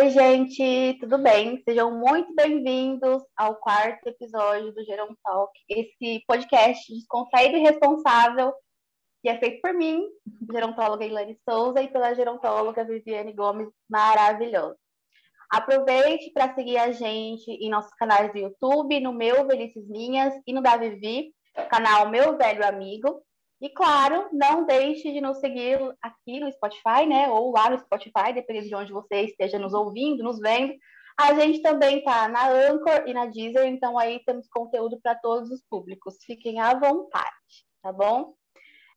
Oi, gente, tudo bem? Sejam muito bem-vindos ao quarto episódio do Geron Talk, esse podcast descontraído e responsável que é feito por mim, gerontóloga Ilane Souza, e pela gerontóloga Viviane Gomes, maravilhosa. Aproveite para seguir a gente em nossos canais do YouTube, no meu Velhices Minhas e no da Vivi, canal Meu Velho Amigo. E claro, não deixe de nos seguir aqui no Spotify, né? Ou lá no Spotify, dependendo de onde você esteja nos ouvindo, nos vendo. A gente também tá na Anchor e na Deezer, então aí temos conteúdo para todos os públicos. Fiquem à vontade, tá bom?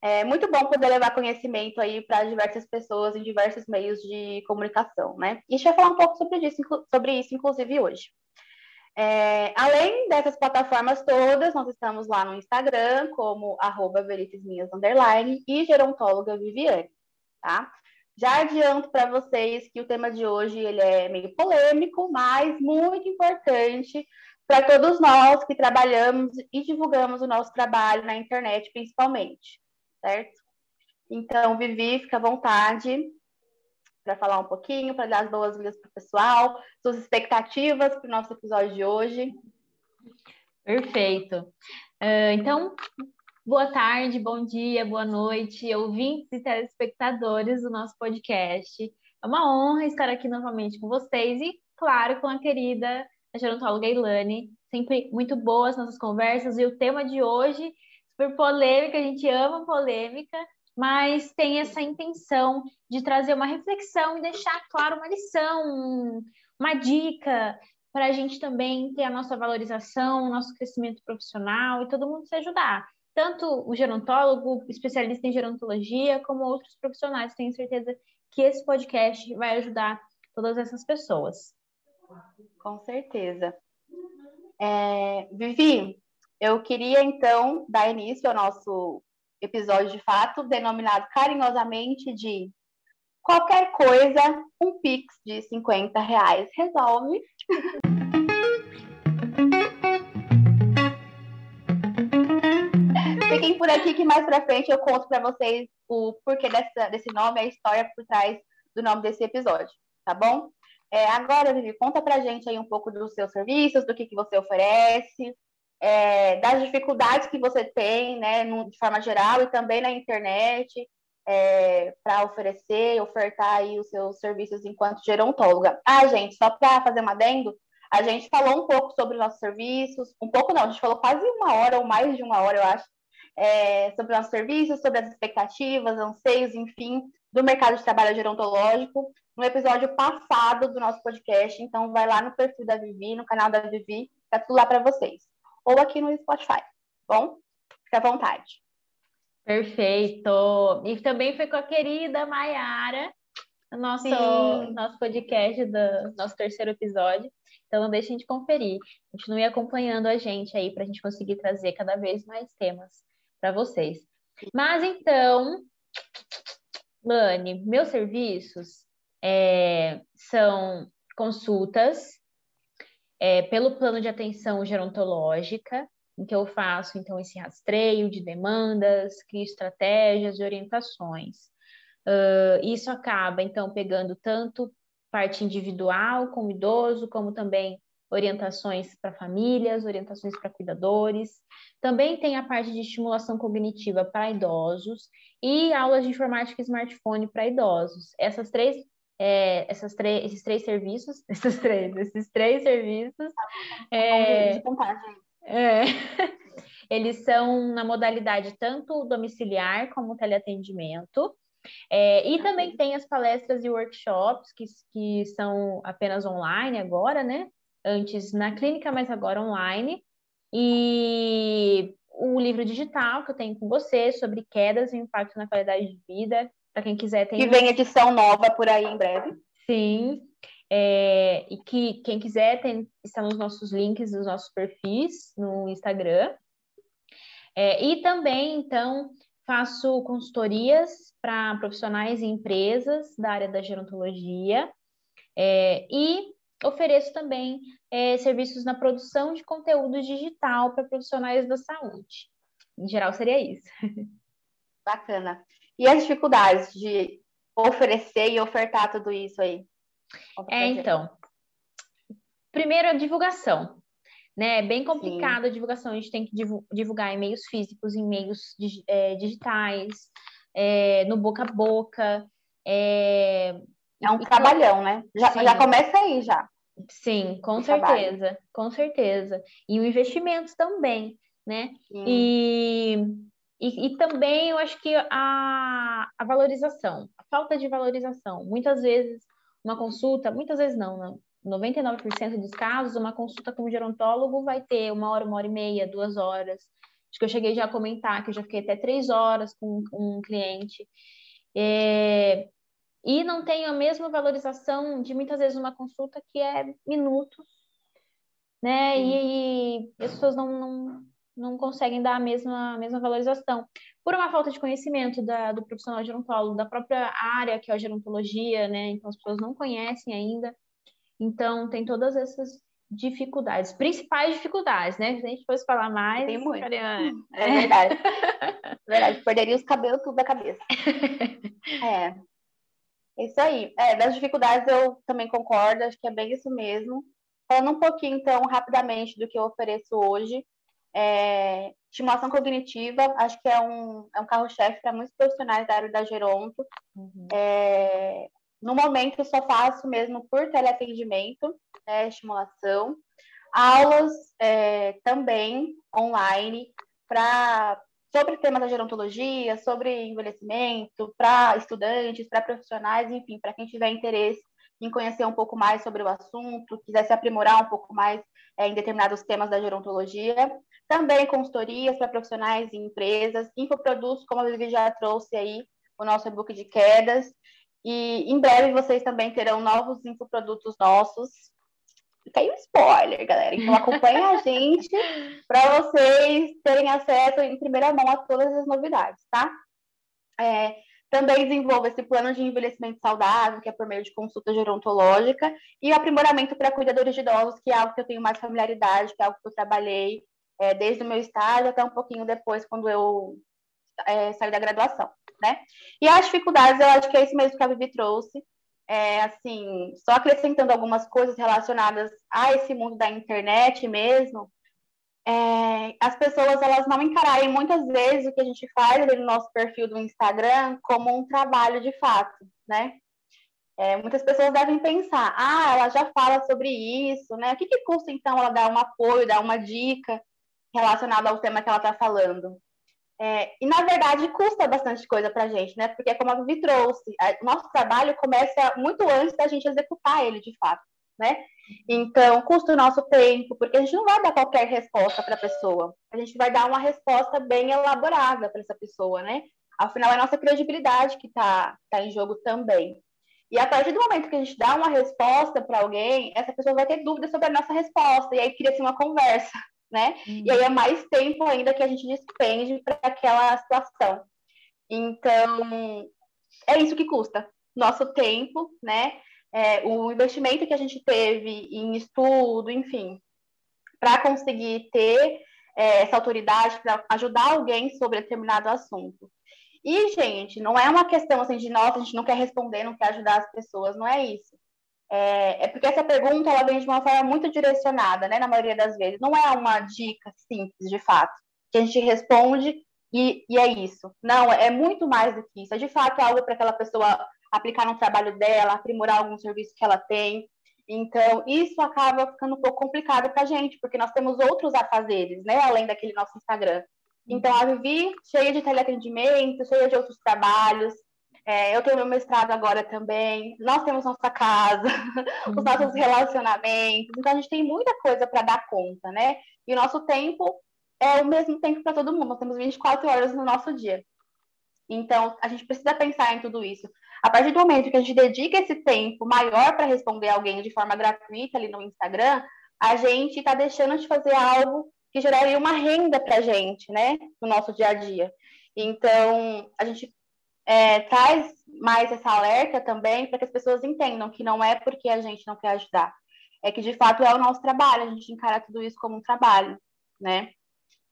É muito bom poder levar conhecimento aí para diversas pessoas em diversos meios de comunicação, né? E a gente vai falar um pouco sobre isso, sobre isso inclusive, hoje. É, além dessas plataformas todas, nós estamos lá no Instagram, como arroba underline, e gerontóloga Viviane, tá? Já adianto para vocês que o tema de hoje ele é meio polêmico, mas muito importante para todos nós que trabalhamos e divulgamos o nosso trabalho na internet, principalmente, certo? Então, Vivi, fica à vontade para falar um pouquinho, para dar as boas-vindas para o pessoal, suas expectativas para o nosso episódio de hoje. Perfeito. Uh, então, boa tarde, bom dia, boa noite, ouvintes e telespectadores do nosso podcast. É uma honra estar aqui novamente com vocês e, claro, com a querida a gerontóloga Ilane. Sempre muito boas nossas conversas e o tema de hoje, super polêmica, a gente ama polêmica, mas tem essa intenção de trazer uma reflexão e deixar claro uma lição, uma dica para a gente também ter a nossa valorização, o nosso crescimento profissional e todo mundo se ajudar. Tanto o gerontólogo, especialista em gerontologia, como outros profissionais. Tenho certeza que esse podcast vai ajudar todas essas pessoas. Com certeza. É, Vivi, eu queria então dar início ao nosso episódio de fato, denominado carinhosamente de qualquer coisa, um Pix de 50 reais resolve. Fiquem por aqui que mais pra frente eu conto para vocês o porquê dessa, desse nome, a história por trás do nome desse episódio, tá bom? É, agora, Vivi, conta pra gente aí um pouco dos seus serviços, do que, que você oferece, é, das dificuldades que você tem, né, de forma geral, e também na internet, é, para oferecer, ofertar aí os seus serviços enquanto gerontóloga. Ah, gente, só para fazer um adendo, a gente falou um pouco sobre nossos serviços, um pouco não, a gente falou quase uma hora ou mais de uma hora, eu acho, é, sobre nossos serviços, sobre as expectativas, anseios, enfim, do mercado de trabalho gerontológico, no episódio passado do nosso podcast. Então, vai lá no perfil da Vivi, no canal da Vivi, tá tudo lá para vocês ou aqui no Spotify, tá bom? Fique à vontade. Perfeito. E também foi com a querida Mayara, nosso, nosso podcast do nosso terceiro episódio. Então, não deixem de conferir. Continue acompanhando a gente aí para a gente conseguir trazer cada vez mais temas para vocês. Mas então, Lani, meus serviços é, são consultas é, pelo plano de atenção gerontológica, em que eu faço então esse rastreio de demandas, crio estratégias e orientações. Uh, isso acaba então pegando tanto parte individual como idoso, como também orientações para famílias, orientações para cuidadores. Também tem a parte de estimulação cognitiva para idosos e aulas de informática e smartphone para idosos. Essas três é, essas esses três serviços, esses três, esses três serviços, é, é, eles são na modalidade tanto domiciliar como teleatendimento. É, e também tem as palestras e workshops que, que são apenas online agora, né? Antes na clínica, mas agora online. E o livro digital que eu tenho com você sobre quedas e impacto na qualidade de vida, para quem quiser tem. Que vem edição nova por aí em breve. Sim. É, e que quem quiser tem, está nos nossos links dos nossos perfis no Instagram. É, e também, então, faço consultorias para profissionais e empresas da área da gerontologia. É, e ofereço também é, serviços na produção de conteúdo digital para profissionais da saúde. Em geral, seria isso. Bacana. E as dificuldades de oferecer e ofertar tudo isso aí? É, então. Primeiro, a divulgação. Né? É bem complicado Sim. a divulgação. A gente tem que divulgar em meios físicos, em meios é, digitais, é, no boca a boca. É, é um e, trabalhão, né? Já, já começa aí já. Sim, com certeza, trabalho. com certeza. E o investimento também, né? E, e, e, também eu acho que a, a valorização, a falta de valorização. Muitas vezes, uma consulta, muitas vezes não, não 99% dos casos, uma consulta com um gerontólogo vai ter uma hora, uma hora e meia, duas horas. Acho que eu cheguei já a comentar que eu já fiquei até três horas com, com um cliente. É, e não tem a mesma valorização de muitas vezes uma consulta que é minutos, né? E, e, as pessoas não, não, não conseguem dar a mesma, a mesma valorização. Por uma falta de conhecimento da, do profissional gerontólogo, da própria área que é a gerontologia, né? Então as pessoas não conhecem ainda. Então tem todas essas dificuldades, principais dificuldades, né? Se a gente fosse falar mais. Tem muito. É, é verdade. é verdade. Perderia os cabelos tudo da cabeça. É. Isso aí. É, das dificuldades eu também concordo, acho que é bem isso mesmo. Falando um pouquinho, então, rapidamente do que eu ofereço hoje. É, estimulação cognitiva, acho que é um, é um carro-chefe para muitos profissionais da área da Geronto. Uhum. É, no momento, eu só faço mesmo por teleatendimento, né, estimulação. Aulas é, também online para sobre temas da gerontologia, sobre envelhecimento, para estudantes, para profissionais, enfim, para quem tiver interesse em conhecer um pouco mais sobre o assunto, quiser se aprimorar um pouco mais é, em determinados temas da gerontologia. Também consultorias para profissionais e empresas, infoprodutos, como a Vivi já trouxe aí, o nosso e-book de quedas. E em breve vocês também terão novos infoprodutos nossos, Fica aí um spoiler, galera. Então acompanhe a gente para vocês terem acesso em primeira mão a todas as novidades, tá? É, também desenvolvo esse plano de envelhecimento saudável, que é por meio de consulta gerontológica, e aprimoramento para cuidadores de idosos, que é algo que eu tenho mais familiaridade, que é algo que eu trabalhei é, desde o meu estágio até um pouquinho depois, quando eu é, saí da graduação, né? E as dificuldades, eu acho que é isso mesmo que a Vivi trouxe, é, assim, só acrescentando algumas coisas relacionadas a esse mundo da internet mesmo, é, as pessoas elas não encararem muitas vezes o que a gente faz ali no nosso perfil do Instagram como um trabalho de fato, né? É, muitas pessoas devem pensar, ah, ela já fala sobre isso, né? O que, que custa então ela dar um apoio, dar uma dica relacionada ao tema que ela está falando? É, e, na verdade, custa bastante coisa para a gente, né? Porque, como a Vivi trouxe, o nosso trabalho começa muito antes da gente executar ele, de fato, né? Então, custa o nosso tempo, porque a gente não vai dar qualquer resposta para a pessoa. A gente vai dar uma resposta bem elaborada para essa pessoa, né? Afinal, é a nossa credibilidade que está tá em jogo também. E a partir do momento que a gente dá uma resposta para alguém, essa pessoa vai ter dúvidas sobre a nossa resposta, e aí cria-se uma conversa né? Uhum. E aí é mais tempo ainda que a gente despende para aquela situação. Então, é isso que custa. Nosso tempo, né? É, o investimento que a gente teve em estudo, enfim, para conseguir ter é, essa autoridade para ajudar alguém sobre determinado assunto. E, gente, não é uma questão assim de nossa, a gente não quer responder, não quer ajudar as pessoas, não é isso. É, é, porque essa pergunta ela vem de uma forma muito direcionada, né? Na maioria das vezes. Não é uma dica simples, de fato, que a gente responde e, e é isso. Não, é muito mais do que isso. É de fato algo para aquela pessoa aplicar no trabalho dela, aprimorar algum serviço que ela tem. Então, isso acaba ficando um pouco complicado para a gente, porque nós temos outros afazeres, né? Além daquele nosso Instagram. Então, a Vivi, cheia de teleatendimento, cheia de outros trabalhos, é, eu tenho meu mestrado agora também. Nós temos nossa casa, uhum. os nossos relacionamentos. Então, a gente tem muita coisa para dar conta, né? E o nosso tempo é o mesmo tempo para todo mundo. Nós temos 24 horas no nosso dia. Então, a gente precisa pensar em tudo isso. A partir do momento que a gente dedica esse tempo maior para responder alguém de forma gratuita ali no Instagram, a gente está deixando de fazer algo que geraria uma renda para a gente, né? No nosso dia a dia. Então, a gente é, traz mais essa alerta também para que as pessoas entendam que não é porque a gente não quer ajudar, é que de fato é o nosso trabalho, a gente encara tudo isso como um trabalho, né?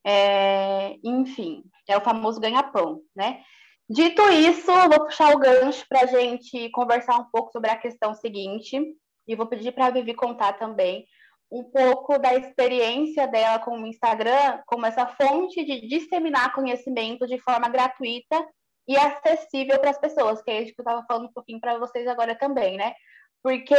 É, enfim, é o famoso ganha-pão, né? Dito isso, vou puxar o gancho para a gente conversar um pouco sobre a questão seguinte, e vou pedir para a Vivi contar também um pouco da experiência dela com o Instagram, como essa fonte de disseminar conhecimento de forma gratuita e acessível para as pessoas, que é isso que eu estava falando um pouquinho para vocês agora também, né? Porque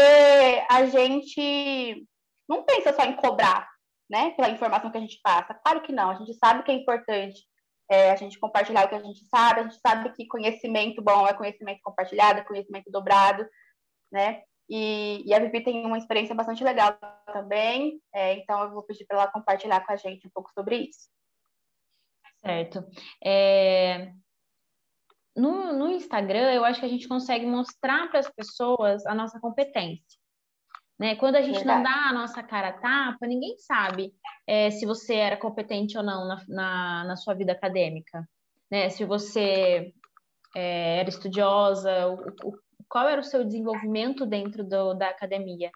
a gente não pensa só em cobrar, né, pela informação que a gente passa. Claro que não, a gente sabe que é importante é, a gente compartilhar o que a gente sabe, a gente sabe que conhecimento bom é conhecimento compartilhado, é conhecimento dobrado, né? E, e, a Vivi tem uma experiência bastante legal também, é, então eu vou pedir para ela compartilhar com a gente um pouco sobre isso. Certo. É... No, no Instagram, eu acho que a gente consegue mostrar para as pessoas a nossa competência. Né? Quando a gente Verdade. não dá a nossa cara a tapa, ninguém sabe é, se você era competente ou não na, na, na sua vida acadêmica. Né? Se você é, era estudiosa, o, o, qual era o seu desenvolvimento dentro do, da academia.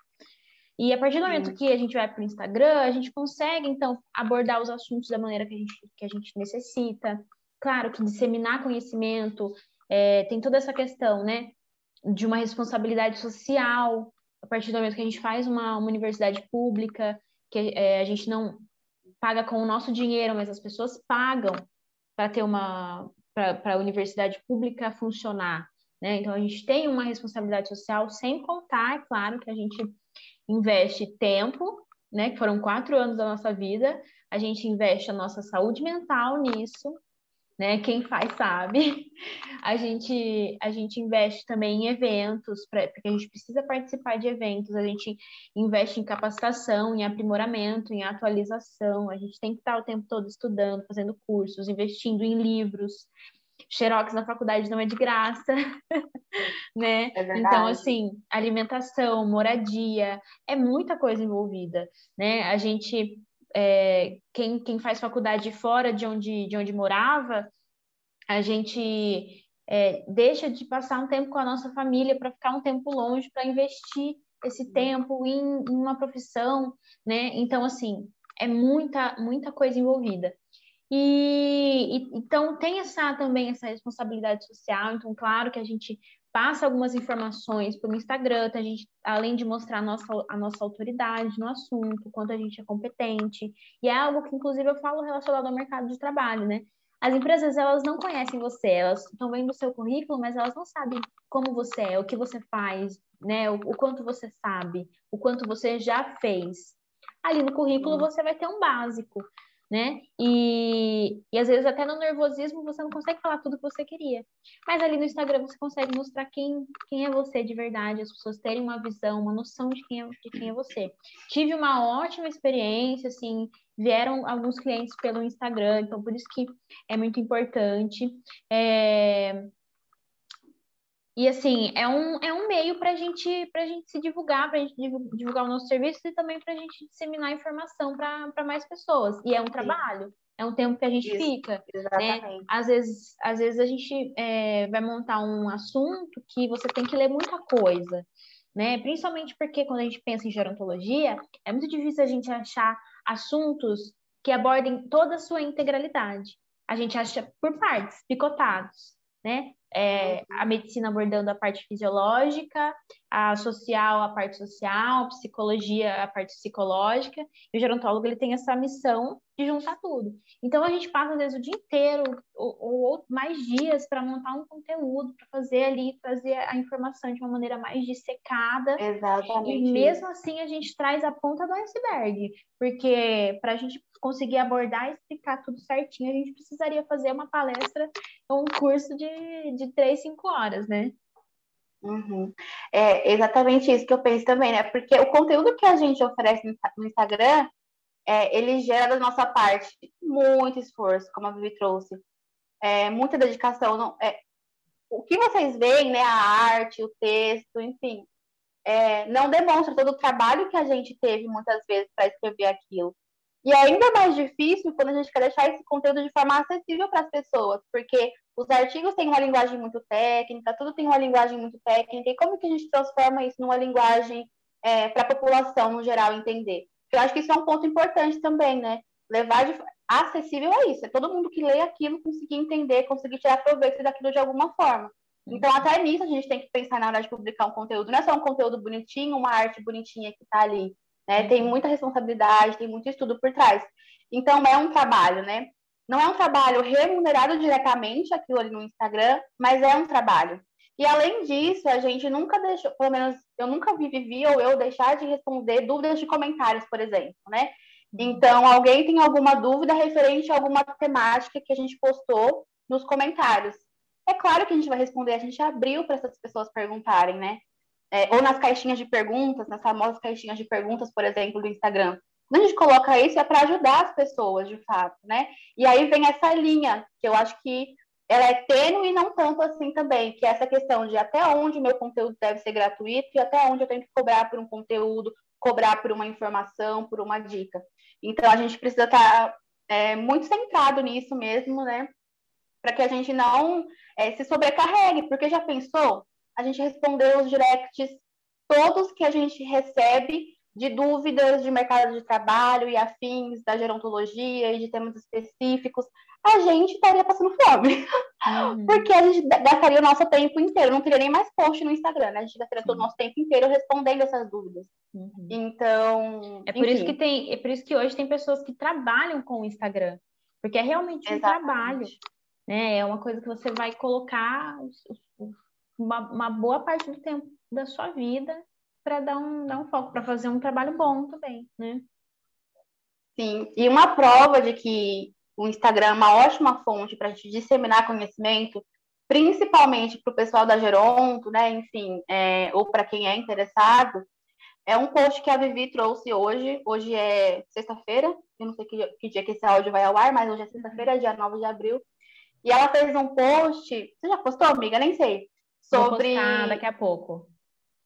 E a partir do momento que a gente vai para o Instagram, a gente consegue, então, abordar os assuntos da maneira que a gente, que a gente necessita. Claro que disseminar conhecimento, é, tem toda essa questão, né, de uma responsabilidade social, a partir do momento que a gente faz uma, uma universidade pública, que é, a gente não paga com o nosso dinheiro, mas as pessoas pagam para ter uma para a universidade pública funcionar. Né? Então, a gente tem uma responsabilidade social, sem contar, é claro, que a gente investe tempo, né? que foram quatro anos da nossa vida, a gente investe a nossa saúde mental nisso, né? Quem faz sabe. A gente, a gente investe também em eventos, pra, porque a gente precisa participar de eventos, a gente investe em capacitação, em aprimoramento, em atualização, a gente tem que estar o tempo todo estudando, fazendo cursos, investindo em livros, Xerox na faculdade não é de graça, né? É então, assim, alimentação, moradia, é muita coisa envolvida, né? A gente, é, quem, quem faz faculdade fora de onde, de onde morava, a gente é, deixa de passar um tempo com a nossa família para ficar um tempo longe, para investir esse tempo em, em uma profissão, né? Então, assim, é muita, muita coisa envolvida. E, e, então tem essa também essa responsabilidade social. Então, claro que a gente passa algumas informações pelo Instagram, a gente, além de mostrar a nossa, a nossa autoridade no assunto, quanto a gente é competente, e é algo que, inclusive, eu falo relacionado ao mercado de trabalho, né? As empresas, elas não conhecem você, elas estão vendo o seu currículo, mas elas não sabem como você é, o que você faz, né? O, o quanto você sabe, o quanto você já fez. Ali no currículo você vai ter um básico, né? E, e às vezes até no nervosismo você não consegue falar tudo que você queria. Mas ali no Instagram você consegue mostrar quem, quem é você de verdade, as pessoas terem uma visão, uma noção de quem é, de quem é você. Tive uma ótima experiência, assim, vieram alguns clientes pelo Instagram, então por isso que é muito importante. É, e assim, é um, é um meio para gente, a gente se divulgar, para a gente divulgar o nosso serviço e também para a gente disseminar informação para mais pessoas. E é um trabalho, é um tempo que a gente Isso, fica. Né? Às, vezes, às vezes a gente é, vai montar um assunto que você tem que ler muita coisa. Né? Principalmente porque quando a gente pensa em gerontologia, é muito difícil a gente achar assuntos que abordem toda a sua integralidade. A gente acha por partes, picotados, né? É, a medicina abordando a parte fisiológica, a social a parte social, a psicologia a parte psicológica, e o gerontólogo ele tem essa missão de juntar tudo. Então a gente passa às vezes o dia inteiro ou, ou mais dias para montar um conteúdo, para fazer ali, trazer a informação de uma maneira mais dissecada. Exatamente. E mesmo assim a gente traz a ponta do iceberg, porque para a gente conseguir abordar e explicar tudo certinho, a gente precisaria fazer uma palestra ou um curso de, de três, cinco horas, né? Uhum. É exatamente isso que eu penso também, né? Porque o conteúdo que a gente oferece no Instagram, é, ele gera da nossa parte muito esforço, como a Vivi trouxe, é, muita dedicação. Não, é, o que vocês veem, né? A arte, o texto, enfim, é, não demonstra todo o trabalho que a gente teve muitas vezes para escrever aquilo. E é ainda mais difícil quando a gente quer deixar esse conteúdo de forma acessível para as pessoas, porque os artigos têm uma linguagem muito técnica, tudo tem uma linguagem muito técnica, e como que a gente transforma isso numa linguagem é, para a população no geral entender? Eu acho que isso é um ponto importante também, né? levar de acessível a isso. É todo mundo que lê aquilo conseguir entender, conseguir tirar proveito daquilo de alguma forma. Então, até nisso a gente tem que pensar na hora de publicar um conteúdo. Não é só um conteúdo bonitinho, uma arte bonitinha que está ali. Né? Tem muita responsabilidade, tem muito estudo por trás. Então, é um trabalho, né? Não é um trabalho remunerado diretamente aquilo ali no Instagram, mas é um trabalho. E além disso, a gente nunca deixou, pelo menos eu nunca vi, vivi ou eu deixar de responder dúvidas de comentários, por exemplo, né? Então, alguém tem alguma dúvida referente a alguma temática que a gente postou nos comentários. É claro que a gente vai responder, a gente abriu para essas pessoas perguntarem, né? É, ou nas caixinhas de perguntas, nas famosas caixinhas de perguntas, por exemplo, do Instagram. Quando a gente coloca isso, é para ajudar as pessoas, de fato, né? E aí vem essa linha, que eu acho que ela é tênue e não tanto assim também, que é essa questão de até onde o meu conteúdo deve ser gratuito e até onde eu tenho que cobrar por um conteúdo, cobrar por uma informação, por uma dica. Então, a gente precisa estar tá, é, muito centrado nisso mesmo, né? Para que a gente não é, se sobrecarregue, porque já pensou? A gente respondeu os directs todos que a gente recebe de dúvidas de mercado de trabalho e afins da gerontologia e de temas específicos, a gente estaria passando fome. Uhum. Porque a gente gastaria o nosso tempo inteiro, não teria nem mais post no Instagram, né? A gente gastaria todo o nosso tempo inteiro respondendo essas dúvidas. Uhum. Então. É por enfim. isso que tem, é por isso que hoje tem pessoas que trabalham com o Instagram. Porque é realmente um Exatamente. trabalho. Né? É uma coisa que você vai colocar uma, uma boa parte do tempo da sua vida para dar um, dar um foco, para fazer um trabalho bom também, né? Sim, e uma prova de que o Instagram é uma ótima fonte para a gente disseminar conhecimento, principalmente para o pessoal da Geronto, né? Enfim, é, ou para quem é interessado, é um post que a Vivi trouxe hoje. Hoje é sexta-feira, eu não sei que, que, dia que esse áudio vai ao ar, mas hoje é sexta-feira, dia 9 de abril. E ela fez um post. Você já postou, amiga? Nem sei. Sobre. Vou postar daqui a pouco.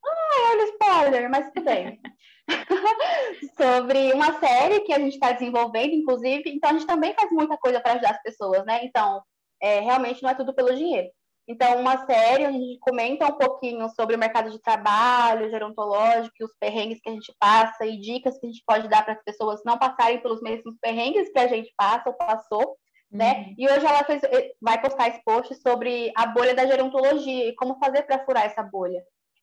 Ah, olha o spoiler, mas tudo bem. sobre uma série que a gente está desenvolvendo, inclusive. Então, a gente também faz muita coisa para ajudar as pessoas, né? Então, é, realmente não é tudo pelo dinheiro. Então, uma série onde a gente comenta um pouquinho sobre o mercado de trabalho, gerontológico, os perrengues que a gente passa e dicas que a gente pode dar para as pessoas não passarem pelos mesmos perrengues que a gente passa ou passou, né? Uhum. E hoje ela fez, eh, vai postar esse post sobre a bolha da gerontologia e como fazer para furar essa bolha.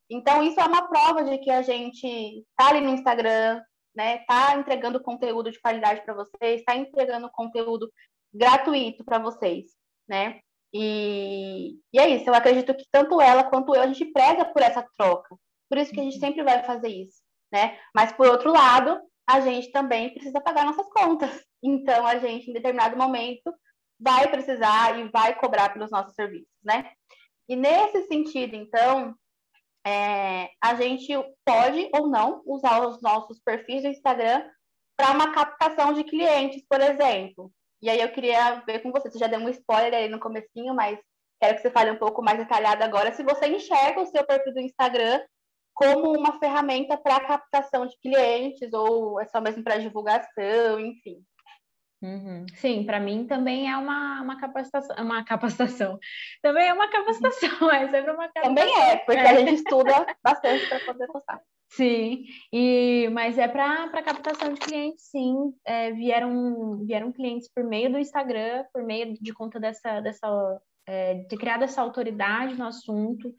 Então, isso é uma prova de que a gente está ali no Instagram, né? Está entregando conteúdo de qualidade para vocês, está entregando conteúdo gratuito para vocês, né? E, e é isso, eu acredito que tanto ela quanto eu, a gente preza por essa troca. Por isso que a gente uhum. sempre vai fazer isso, né? Mas, por outro lado, a gente também precisa pagar nossas contas. Então, a gente, em determinado momento, vai precisar e vai cobrar pelos nossos serviços, né? E nesse sentido, então, é, a gente pode ou não usar os nossos perfis do Instagram para uma captação de clientes, por exemplo. E aí eu queria ver com você, você já deu um spoiler aí no comecinho, mas quero que você fale um pouco mais detalhado agora, se você enxerga o seu perfil do Instagram como uma ferramenta para captação de clientes, ou é só mesmo para divulgação, enfim. Uhum. Sim, para mim também é uma, uma capacitação, uma capacitação. Também é uma capacitação, é sempre uma capacitação. Também é, porque é. a gente estuda bastante para poder postar. Sim, e, mas é para captação de clientes, sim. É, vieram, vieram clientes por meio do Instagram, por meio de conta dessa, dessa é, de criar essa autoridade no assunto,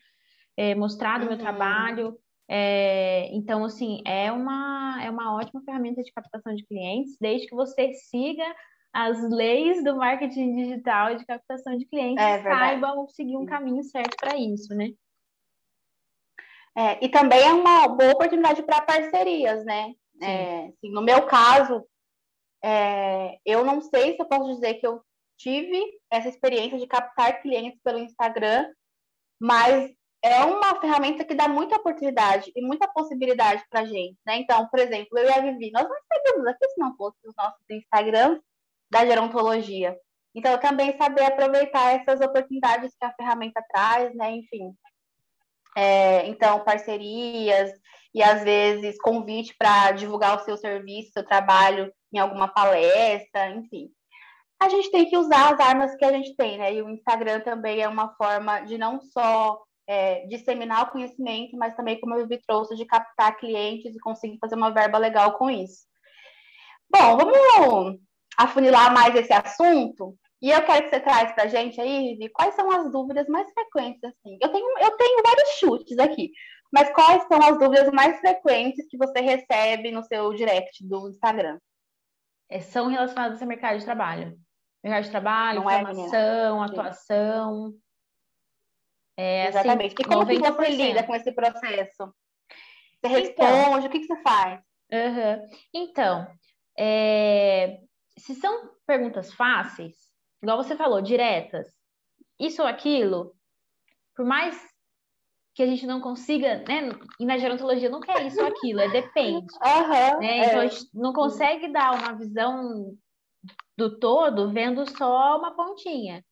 é, mostrar o uhum. meu trabalho, é, então, assim, é uma, é uma ótima ferramenta de captação de clientes, desde que você siga as leis do marketing digital de captação de clientes, é saibam seguir um caminho certo para isso, né? É, e também é uma boa oportunidade para parcerias, né? É, assim, no meu caso, é, eu não sei se eu posso dizer que eu tive essa experiência de captar clientes pelo Instagram, mas é uma ferramenta que dá muita oportunidade e muita possibilidade para a gente, né? Então, por exemplo, eu e a Vivi, nós não estaríamos aqui se não fosse os nossos Instagrams da gerontologia. Então, também saber aproveitar essas oportunidades que a ferramenta traz, né? Enfim. É, então, parcerias e, às vezes, convite para divulgar o seu serviço, seu trabalho em alguma palestra, enfim. A gente tem que usar as armas que a gente tem, né? E o Instagram também é uma forma de não só é, disseminar o conhecimento, mas também, como eu vi, trouxe, de captar clientes e conseguir fazer uma verba legal com isso. Bom, vamos afunilar mais esse assunto. E eu quero que você traz para a gente aí, Vivi, quais são as dúvidas mais frequentes, assim. Eu tenho, eu tenho vários chutes aqui, mas quais são as dúvidas mais frequentes que você recebe no seu direct do Instagram? É, são relacionadas ao mercado de trabalho. Mercado de trabalho, Não é, formação, é, atuação. É, assim, Exatamente. Assim, e como 90%. que você lida com esse processo? Você responde, então, o que, que você faz? Então, é, se são perguntas fáceis, igual você falou, diretas, isso ou aquilo, por mais que a gente não consiga, né? E na gerontologia não quer isso ou aquilo, é depende. Uhum, né? Então é. a gente não consegue dar uma visão do todo vendo só uma pontinha.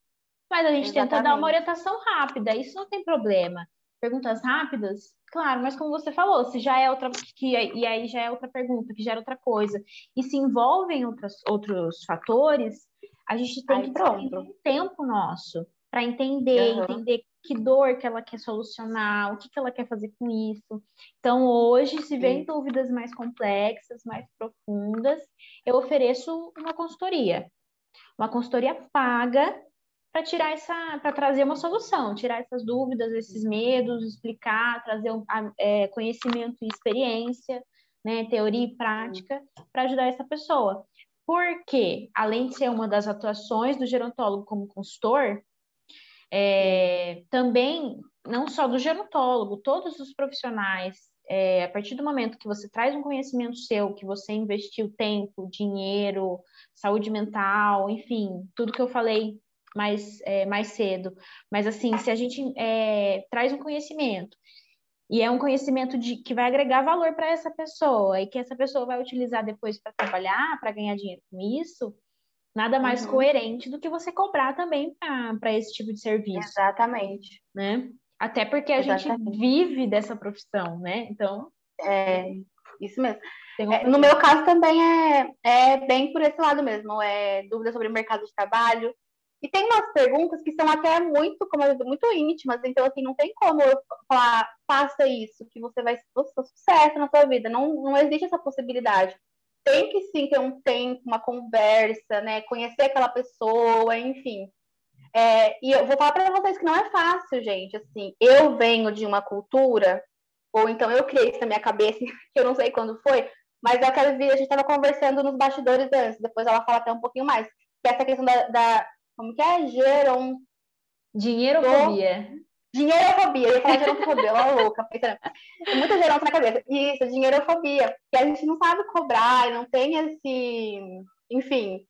Mas a gente Exatamente. tenta dar uma orientação rápida, isso não tem problema. Perguntas rápidas, claro, mas como você falou, se já é outra que e aí já é outra pergunta, que gera outra coisa, e se envolvem outras, outros fatores, a gente tem aí, que ter um tempo nosso para entender, uhum. entender que dor que ela quer solucionar, o que, que ela quer fazer com isso. Então, hoje, se vem dúvidas mais complexas, mais profundas, eu ofereço uma consultoria. Uma consultoria paga para tirar essa, para trazer uma solução, tirar essas dúvidas, esses medos, explicar, trazer um, é, conhecimento e experiência, né, teoria e prática, para ajudar essa pessoa. Porque, além de ser uma das atuações do gerontólogo como consultor, é, também, não só do gerontólogo, todos os profissionais, é, a partir do momento que você traz um conhecimento seu, que você investiu tempo, dinheiro, saúde mental, enfim, tudo que eu falei mais, é, mais cedo. Mas, assim, se a gente é, traz um conhecimento e é um conhecimento de, que vai agregar valor para essa pessoa e que essa pessoa vai utilizar depois para trabalhar, para ganhar dinheiro com isso, nada mais uhum. coerente do que você cobrar também para esse tipo de serviço. Exatamente. Né? Até porque a Exatamente. gente vive dessa profissão, né? Então. É, isso mesmo. É, no meu caso também é, é bem por esse lado mesmo. É dúvida sobre o mercado de trabalho. E tem umas perguntas que são até muito, como eu, muito íntimas, então assim, não tem como eu falar, faça isso, que você vai ter sucesso na sua vida. Não, não existe essa possibilidade tem que sim ter um tempo, uma conversa, né? Conhecer aquela pessoa, enfim. É, e eu vou falar para vocês que não é fácil, gente. Assim, eu venho de uma cultura, ou então eu criei isso na minha cabeça, que eu não sei quando foi, mas eu quero a gente estava conversando nos bastidores antes, depois ela fala até um pouquinho mais, que é essa questão da, da como que é? Geron... Dinheirofobia. Dinheirofobia, eu ia falar gerontofobia, uma louca, pensando. Muita geronto na cabeça. Isso, dinheirofobia. Que a gente não sabe cobrar, não tem esse, enfim,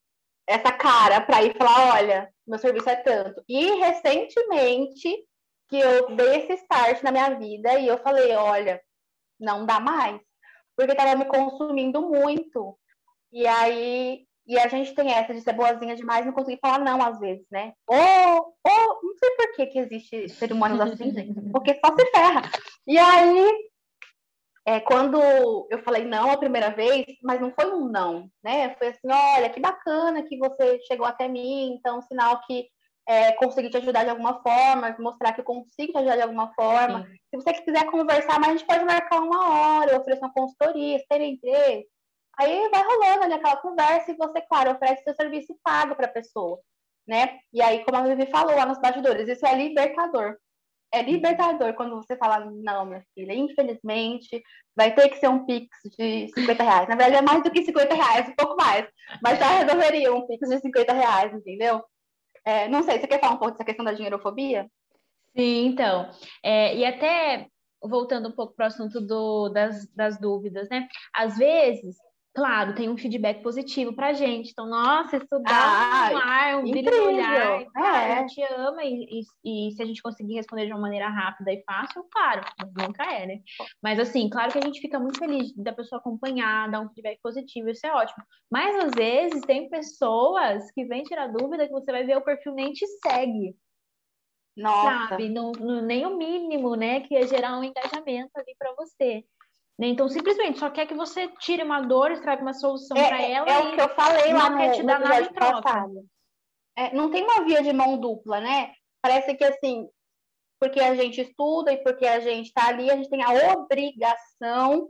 essa cara para ir falar, olha, meu serviço é tanto. E recentemente que eu dei esse start na minha vida e eu falei, olha, não dá mais. Porque estava me consumindo muito. E aí e a gente tem essa de ser boazinha demais e não conseguir falar não às vezes, né? Ou, ou não sei por que, que existe ser humanos assim, gente, porque só se ferra. E aí, é, quando eu falei não a primeira vez, mas não foi um não, né? Foi assim, olha, que bacana que você chegou até mim, então sinal que é, consegui te ajudar de alguma forma, mostrar que eu consigo te ajudar de alguma forma. Sim. Se você quiser conversar, mas a gente pode marcar uma hora, eu ofereço uma consultoria, terem interesse. Aí vai rolando ali aquela conversa e você, claro, oferece seu serviço paga para a pessoa, né? E aí, como a Vivi falou lá nos bastidores, isso é libertador. É libertador quando você fala, não, minha filha, infelizmente vai ter que ser um Pix de 50 reais. Na verdade, é mais do que 50 reais, um pouco mais. Mas já resolveria um Pix de 50 reais, entendeu? É, não sei, você quer falar um pouco dessa questão da dinheirofobia? Sim, então. É, e até voltando um pouco para o assunto do, das, das dúvidas, né? Às vezes claro, tem um feedback positivo pra gente. Então, nossa, estudar ah, um ar, um brilho no olhar, é. a gente ama e, e, e, se a gente conseguir responder de uma maneira rápida e fácil, claro, nunca é, né? Mas assim, claro que a gente fica muito feliz da pessoa acompanhar, dar um feedback positivo, isso é ótimo. Mas às vezes tem pessoas que vêm tirar dúvida que você vai ver o perfil nem te segue. Nossa. Sabe? No, no, nem o mínimo, né? Que é gerar um engajamento ali para você. Né? Então, simplesmente só quer que você tire uma dor, traga uma solução é, para é, ela. É o que eu falei lá no, te dar no episódio passado. É, não tem uma via de mão dupla, né? Parece que assim, porque a gente estuda e porque a gente está ali, a gente tem a obrigação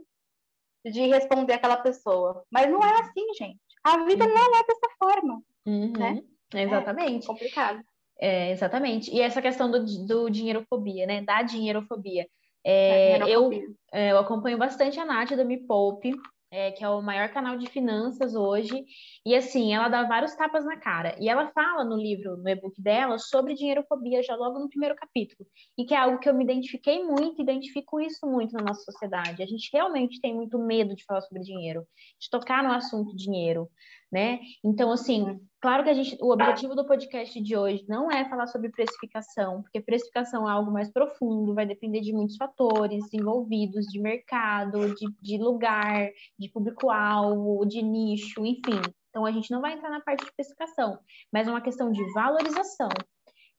de responder aquela pessoa. Mas não é assim, gente. A vida uhum. não é dessa forma, uhum. né? Exatamente. É complicado. É, exatamente. E essa questão do, do dinheirofobia, né? Da dinheirofobia. É, eu, é, eu acompanho bastante a Nath do Me Poupe, é, que é o maior canal de finanças hoje. E assim, ela dá vários tapas na cara. E ela fala no livro, no e-book dela, sobre dinheirofobia já logo no primeiro capítulo. E que é algo que eu me identifiquei muito, identifico isso muito na nossa sociedade. A gente realmente tem muito medo de falar sobre dinheiro, de tocar no assunto dinheiro né? Então, assim, claro que a gente, o objetivo do podcast de hoje não é falar sobre precificação, porque precificação é algo mais profundo, vai depender de muitos fatores envolvidos, de mercado, de, de lugar, de público-alvo, de nicho, enfim. Então, a gente não vai entrar na parte de precificação, mas é uma questão de valorização,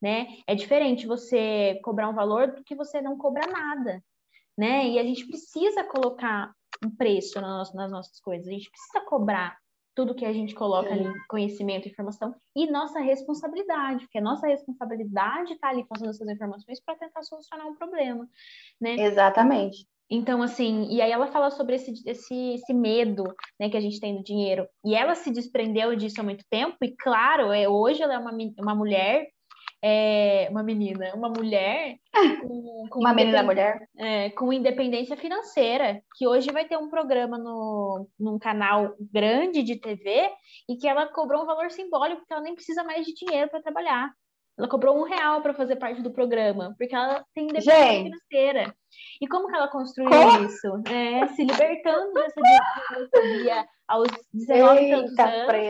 né? É diferente você cobrar um valor do que você não cobrar nada, né? E a gente precisa colocar um preço nas nossas coisas, a gente precisa cobrar tudo que a gente coloca ali, conhecimento, informação, e nossa responsabilidade, porque a nossa responsabilidade está ali passando essas informações para tentar solucionar um problema, né? Exatamente. Então, assim, e aí ela fala sobre esse, esse, esse medo né, que a gente tem do dinheiro. E ela se desprendeu disso há muito tempo, e claro, é, hoje ela é uma, uma mulher é, uma menina, uma mulher com, com uma menina mulher é, com independência financeira, que hoje vai ter um programa no, num canal grande de TV e que ela cobrou um valor simbólico porque ela nem precisa mais de dinheiro para trabalhar. Ela cobrou um real para fazer parte do programa, porque ela tem independência Gente. financeira. E como que ela construiu como? isso? É, se libertando dessa diretoria aos 19 Eita, anos,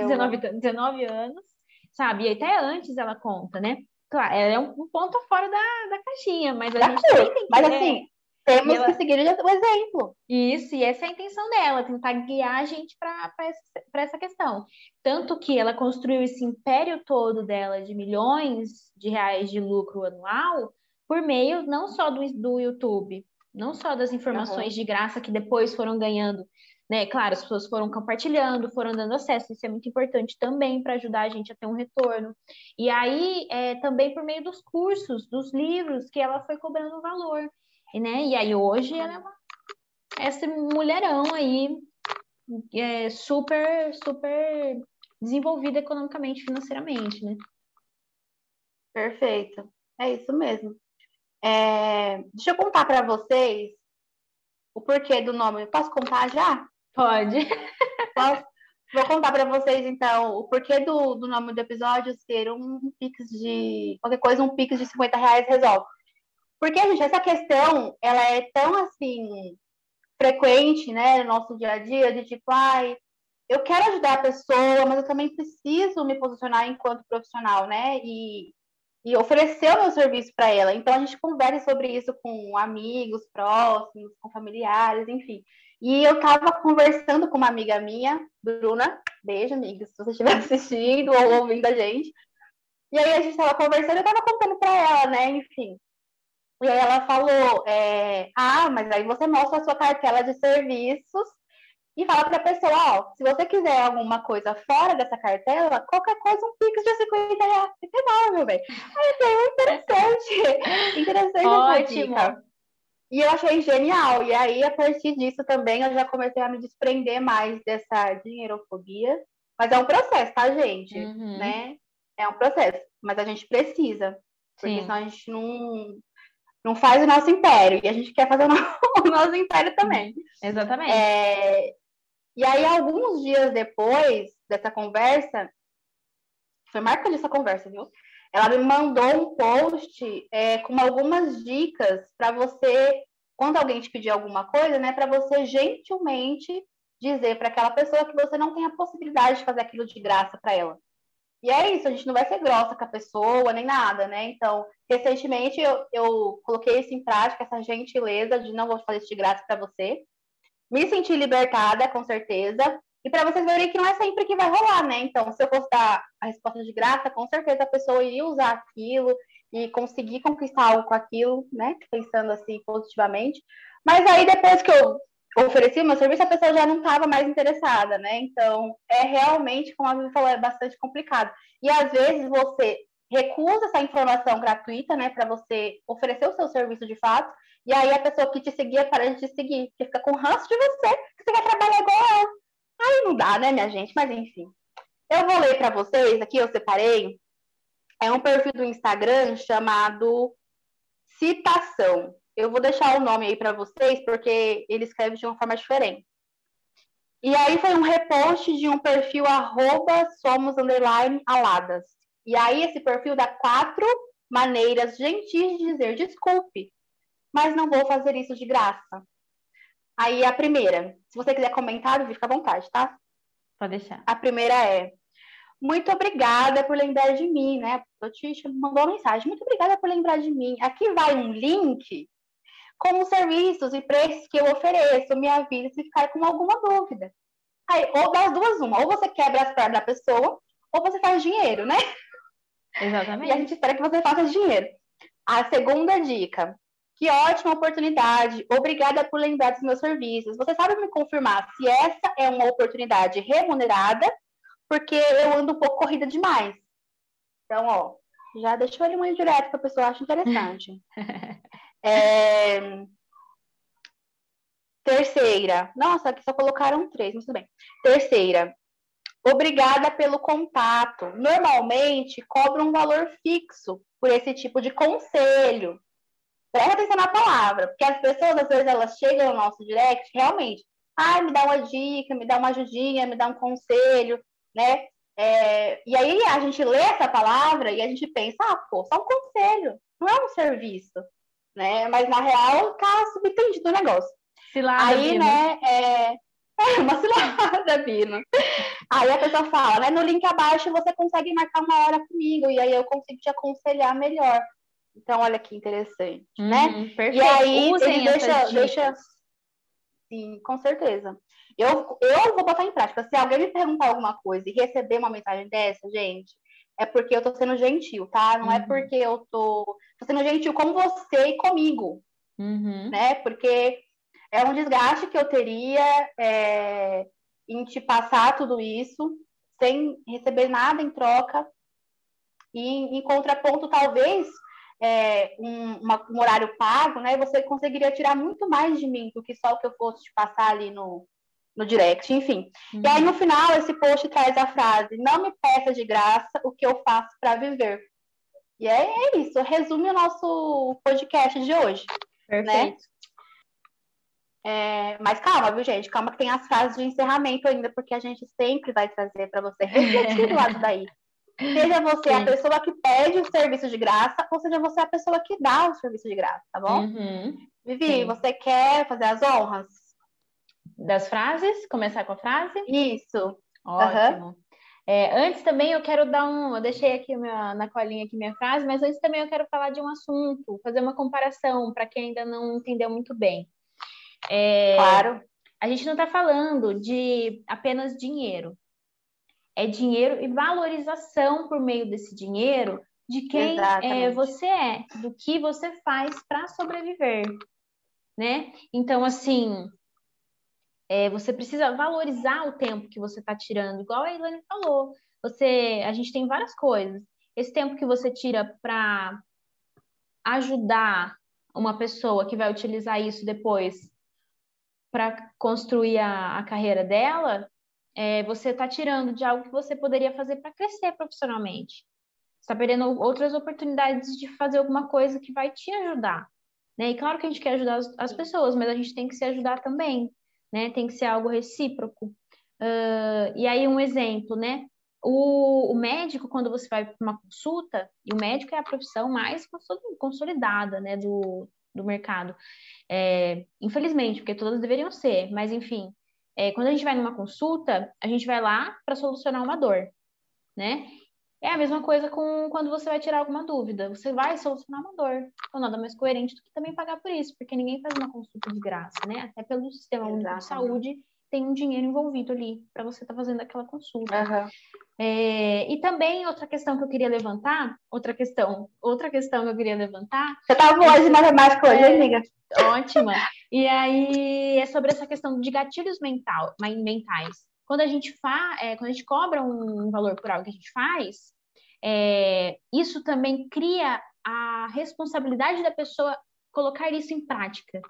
19, 19 anos, sabe? E até antes ela conta, né? Claro, ela é um ponto fora da, da caixinha, mas a da gente também tem que... Mas assim, temos ela... que seguir o exemplo. Isso, e essa é a intenção dela, tentar guiar a gente para essa, essa questão. Tanto que ela construiu esse império todo dela de milhões de reais de lucro anual por meio não só do, do YouTube, não só das informações uhum. de graça que depois foram ganhando né? Claro, as pessoas foram compartilhando, foram dando acesso, isso é muito importante também para ajudar a gente a ter um retorno. E aí, é, também por meio dos cursos, dos livros, que ela foi cobrando valor, e, né? E aí hoje ela é uma, essa mulherão aí, é, super, super desenvolvida economicamente, financeiramente, né? Perfeito, é isso mesmo. É, deixa eu contar para vocês o porquê do nome. Posso contar já? Pode. Posso? Vou contar para vocês, então, o porquê do, do nome do episódio ser um pix de. qualquer coisa, um pix de 50 reais resolve. Porque, gente, essa questão, ela é tão, assim, frequente, né, no nosso dia a dia, de tipo, ai, eu quero ajudar a pessoa, mas eu também preciso me posicionar enquanto profissional, né, e, e oferecer o meu serviço para ela. Então, a gente conversa sobre isso com amigos próximos, com familiares, enfim. E eu estava conversando com uma amiga minha, Bruna, beijo, amiga, se você estiver assistindo ou ouvindo a gente. E aí a gente estava conversando, eu estava contando para ela, né, enfim. E aí ela falou, é, ah, mas aí você mostra a sua cartela de serviços e fala para a pessoa, ó, se você quiser alguma coisa fora dessa cartela, qualquer coisa, um pix de 50 reais. Meu bem. Aí eu falei, interessante. interessante Ótimo. essa dica. E eu achei genial. E aí, a partir disso também, eu já comecei a me desprender mais dessa dinheirofobia. Mas é um processo, tá, gente? Uhum. Né? É um processo. Mas a gente precisa. Porque Sim. senão a gente não, não faz o nosso império. E a gente quer fazer o nosso, o nosso império também. Exatamente. É... E aí, alguns dias depois dessa conversa, foi marcante essa conversa, viu? Ela me mandou um post é, com algumas dicas para você, quando alguém te pedir alguma coisa, né, para você gentilmente dizer para aquela pessoa que você não tem a possibilidade de fazer aquilo de graça para ela. E é isso, a gente não vai ser grossa com a pessoa nem nada, né? Então, recentemente eu, eu coloquei isso em prática, essa gentileza de não vou fazer isso de graça para você. Me senti libertada, com certeza. E para vocês verem que não é sempre que vai rolar, né? Então, se eu fosse dar a resposta de graça, com certeza a pessoa iria usar aquilo e conseguir conquistar algo com aquilo, né? Pensando assim positivamente. Mas aí depois que eu ofereci o meu serviço, a pessoa já não estava mais interessada, né? Então, é realmente, como a Vivi falou, é bastante complicado. E às vezes você recusa essa informação gratuita, né, para você oferecer o seu serviço de fato, e aí a pessoa que te seguia para de te seguir, que fica com ranço de você, que você quer trabalhar igual ela. Aí não dá, né, minha gente? Mas enfim. Eu vou ler para vocês, aqui eu separei. É um perfil do Instagram chamado Citação. Eu vou deixar o nome aí para vocês, porque ele escreve de uma forma diferente. E aí foi um repost de um perfil arroba somos underline aladas. E aí esse perfil dá quatro maneiras gentis de dizer desculpe, mas não vou fazer isso de graça. Aí a primeira, se você quiser comentar, fica à vontade, tá? Pode deixar. A primeira é muito obrigada por lembrar de mim, né? O Tisha mandou uma mensagem. Muito obrigada por lembrar de mim. Aqui vai um link com os serviços e preços que eu ofereço. Me avisa se ficar com alguma dúvida. Aí, ou das duas, uma. Ou você quebra as pernas da pessoa, ou você faz dinheiro, né? Exatamente. E a gente espera que você faça dinheiro. A segunda dica. Que ótima oportunidade. Obrigada por lembrar dos meus serviços. Você sabe me confirmar se essa é uma oportunidade remunerada, porque eu ando um pouco corrida demais. Então, ó, já deixou ali uma direto que a pessoa acha interessante. é... Terceira. Nossa, aqui só colocaram três, mas tudo bem. Terceira. Obrigada pelo contato. Normalmente cobra um valor fixo por esse tipo de conselho. Presta atenção na palavra, porque as pessoas, às vezes, elas chegam no nosso direct, realmente, ah, me dá uma dica, me dá uma ajudinha, me dá um conselho, né? É, e aí a gente lê essa palavra e a gente pensa, ah, pô, só um conselho, não é um serviço, né? Mas na real tá subentendido o negócio. Cilada, aí, Bino. né, é, é uma cilada, Bino. Aí a pessoa fala, né, no link abaixo você consegue marcar uma hora comigo e aí eu consigo te aconselhar melhor. Então, olha que interessante, Uhum, né? perfeito. E aí Usem ele deixa, deixa. Sim, com certeza. Eu, eu vou botar em prática. Se alguém me perguntar alguma coisa e receber uma mensagem dessa, gente, é porque eu tô sendo gentil, tá? Não é Uhum. porque eu tô, tô sendo gentil com você e comigo, Uhum. né? Porque é um desgaste que eu teria é, em te passar tudo isso sem receber nada em troca. E em contraponto, talvez, é, um, uma- um horário pago, né? Você conseguiria tirar muito mais de mim do que só o que eu fosse te passar ali no, no direct, enfim. Uhum. E aí, no final, esse post traz a frase: Não me peça de graça o que eu faço para viver. E é, é isso, resume o nosso podcast de hoje. Perfeito. É, mas calma, viu, gente? Calma que tem as frases de encerramento ainda, porque a gente sempre vai trazer para você refletir do lado daí. Seja você a Sim. pessoa que pede o serviço de graça, ou seja você a pessoa que dá o serviço de graça, tá bom? Uhum. Vivi, sim. você quer fazer as honras? Das frases, começar com a frase? Isso. Ótimo. É, antes também eu quero dar um. Eu deixei aqui minha- na colinha aqui minha frase, mas antes também eu quero falar de um assunto, fazer uma comparação para quem ainda não entendeu muito bem. É, Claro. a gente não está falando de apenas dinheiro. É dinheiro e valorização por meio desse dinheiro de quem é, você é, do que você faz para sobreviver, né? Então, assim, é, você precisa valorizar o tempo que você está tirando, igual a Ilane falou. Você, a gente tem várias coisas. Esse tempo que você tira para ajudar uma pessoa que vai utilizar isso depois para construir a, a carreira dela, é, você está tirando de algo que você poderia fazer para crescer profissionalmente. Está perdendo outras oportunidades de fazer alguma coisa que vai te ajudar. Né? E claro que a gente quer ajudar as, as pessoas, mas a gente tem que se ajudar também. Né? Tem que ser algo recíproco. Ah, e aí, um exemplo, né? O, o médico, quando você vai para uma consulta, e o médico é a profissão mais consoli- consolidada né, do, do mercado. É, infelizmente, porque todas deveriam ser, mas enfim, é, quando a gente vai numa consulta, a gente vai lá para solucionar uma dor, né? É a mesma coisa com quando você vai tirar alguma dúvida. Você vai solucionar uma dor. Então, nada mais coerente do que também pagar por isso, porque ninguém faz uma consulta de graça, né? Até pelo sistema de saúde tem um dinheiro envolvido ali para você estar fazendo aquela consulta. Aham. É, e também outra questão que eu queria levantar, outra questão, outra questão que eu queria levantar, Você tá boa de matemática hoje, hein, amiga? ótima. E aí é sobre essa questão de gatilhos mental, mentais. Quando a gente fa, é, quando a gente cobra um valor por algo que a gente faz, é, isso também cria a responsabilidade da pessoa colocar isso em prática.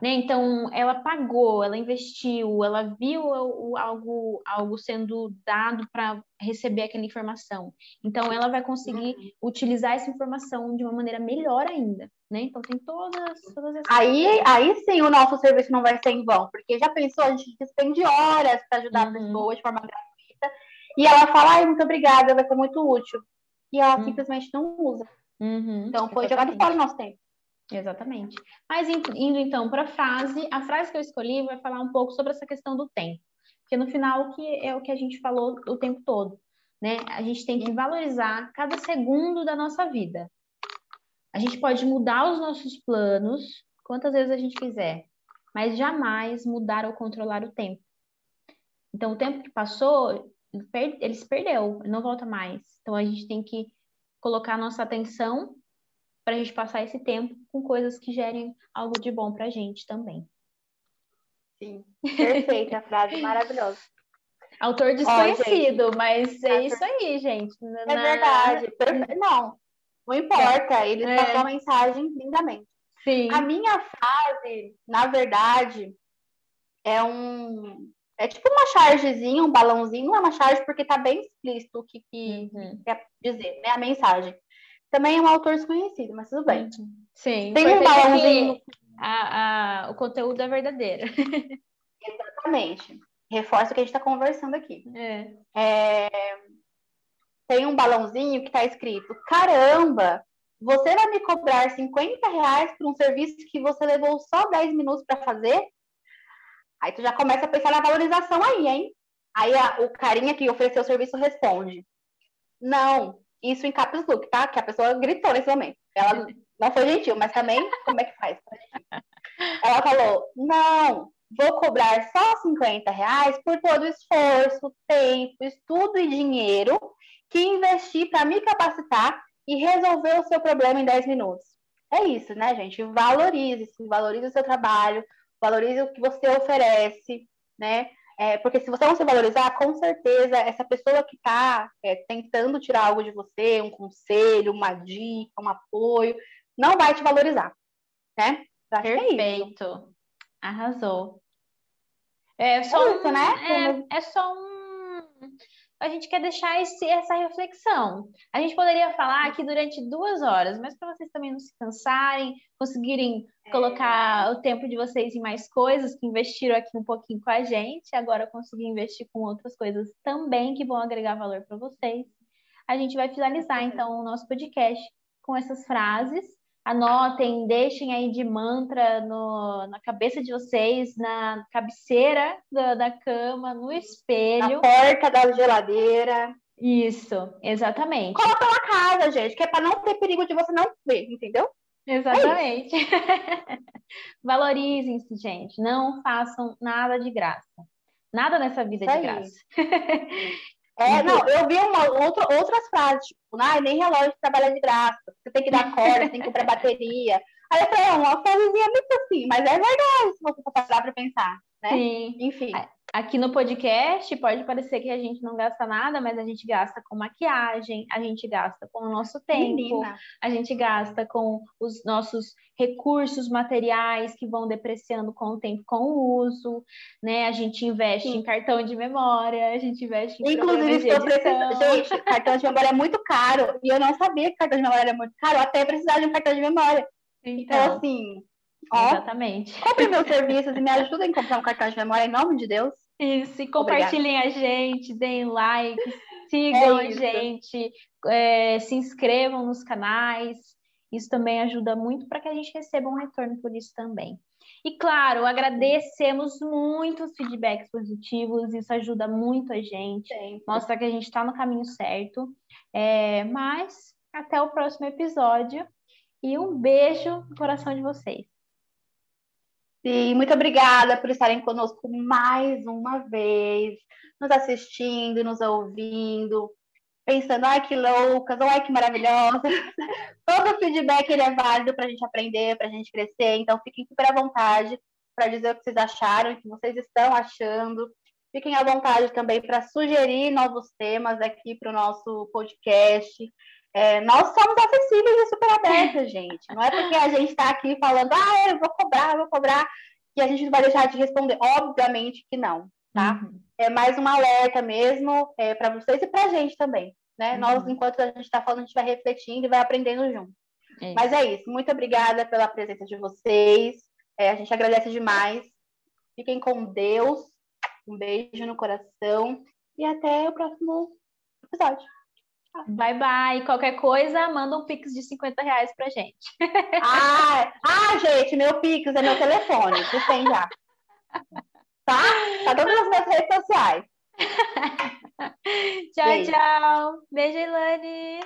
Né? Então, ela pagou, ela investiu, ela viu o, o, algo, algo sendo dado para receber aquela informação. Então, ela vai conseguir uhum. utilizar essa informação de uma maneira melhor ainda. Né? Então, tem todas, todas essas aí, coisas. aí sim o nosso serviço não vai ser em vão, porque já pensou, a gente despende horas para ajudar uhum. a pessoa de forma gratuita, e ela fala, ai, muito obrigada, vai ser muito útil. E ela uhum. simplesmente não usa. Uhum. Então, foi jogado fora o nosso tempo. Exatamente. Mas indo então para a frase, a frase que eu escolhi vai falar um pouco sobre essa questão do tempo. Porque no final que é o que a gente falou o tempo todo, né? A gente tem que valorizar cada segundo da nossa vida. A gente pode mudar os nossos planos quantas vezes a gente quiser, mas jamais mudar ou controlar o tempo. Então, o tempo que passou, ele se perdeu, não volta mais. Então, a gente tem que colocar nossa atenção para a gente passar esse tempo com coisas que gerem algo de bom para a gente também. Sim, perfeita a frase, maravilhosa. Autor desconhecido, mas é isso aí, gente. É Na... verdade, perfeito. Não, não importa, ele é. passou a mensagem lindamente. Sim. A minha frase, na verdade, é um. É tipo uma chargezinha, um balãozinho, não é uma charge porque tá bem explícito o que, que uhum. quer dizer, né? A mensagem. Também é um autor desconhecido, mas tudo bem. Sim. Tem um balãozinho. A, a, o conteúdo é verdadeiro. Exatamente. Reforça o que a gente está conversando aqui. É. É... Tem um balãozinho que está escrito: Caramba, você vai me cobrar 50 reais por um serviço que você levou só 10 minutos para fazer? Aí tu já começa a pensar na valorização aí, hein? Aí a, o carinha que ofereceu o serviço responde: Não, isso em caps look, tá? Que a pessoa gritou nesse momento. Ela não foi gentil, mas também, como é que faz? Ela falou: não, vou cobrar só 50 reais por todo o esforço, tempo, estudo e dinheiro que investi para me capacitar e resolver o seu problema em 10 minutos. É isso, né, gente? Valorize-se, valorize o seu trabalho, valorize o que você oferece, né? É, porque se você não se valorizar, com certeza, essa pessoa que está é, tentando tirar algo de você, um conselho, uma dica, um apoio, não vai te valorizar, né? É Perfeito. É Arrasou. É só, é isso, um, né? É, é só um a gente quer deixar esse, essa reflexão. A gente poderia falar aqui durante duas horas, mas para vocês também não se cansarem, conseguirem é. colocar o tempo de vocês em mais coisas, que investiram aqui um pouquinho com a gente, agora conseguir investir com outras coisas também que vão agregar valor para vocês. A gente vai finalizar então o nosso podcast com essas frases Anotem, deixem aí de mantra no, na cabeça de vocês, na cabeceira da, da cama, no espelho. Na porta da geladeira. Isso, exatamente. Coloca na casa, gente, que é para não ter perigo de você não ver, entendeu? Exatamente. É Valorizem-se, gente. Não façam nada de graça. Nada nessa vida é de graça. É, não, eu vi uma, outra, outras frases, tipo, ah, nem relógio trabalha de graça, você tem que dar corda, você tem que comprar bateria. Aí eu falei, é uma frasezinha muito assim, mas é verdade se você for parar para pensar, né? Sim. Enfim. Aqui no podcast pode parecer que a gente não gasta nada, mas a gente gasta com maquiagem, a gente gasta com o nosso tempo, Menina. a gente gasta com os nossos recursos materiais que vão depreciando com o tempo, com o uso, né? A gente investe Sim. em cartão de memória, a gente investe em Inclusive, de edição. Gente, cartão de memória é muito caro e eu não sabia que cartão de memória era muito caro, até precisar de um cartão de memória. Então, então assim, Exatamente. Compre meus serviços e me ajudem a comprar um cartão de memória em nome de Deus. Isso, e compartilhem Obrigada. a gente, deem like, sigam é a gente, é, se inscrevam nos canais. Isso também ajuda muito para que a gente receba um retorno por isso também. E claro, agradecemos muito os feedbacks positivos, isso ajuda muito a gente, Sempre. mostra que a gente está no caminho certo. É, mas até o próximo episódio e um beijo no coração de vocês. Sim, muito obrigada por estarem conosco mais uma vez, nos assistindo, nos ouvindo, pensando, ai que loucas, ai que maravilhosa. Todo feedback ele é válido para a gente aprender, para a gente crescer, então fiquem super à vontade para dizer o que vocês acharam, o que vocês estão achando. Fiquem à vontade também para sugerir novos temas aqui para o nosso podcast. É, nós somos acessíveis e super abertas, gente. Não é porque a gente está aqui falando, ah, eu vou cobrar, eu vou cobrar, que a gente não vai deixar de responder. Obviamente que não, tá? Uhum. É mais um alerta mesmo é, para vocês e para a gente também. Né? Uhum. Nós, enquanto a gente está falando, a gente vai refletindo e vai aprendendo junto. É Mas é isso. Muito obrigada pela presença de vocês. É, a gente agradece demais. Fiquem com Deus. Um beijo no coração. E até o próximo episódio. Bye, bye. Qualquer coisa, manda um pix de 50 reais pra gente. Ah, ah gente, meu pix é meu telefone. Você tem já. Tá? Tá todas as minhas redes sociais. tchau, Beijo. tchau. Beijo, Ilane.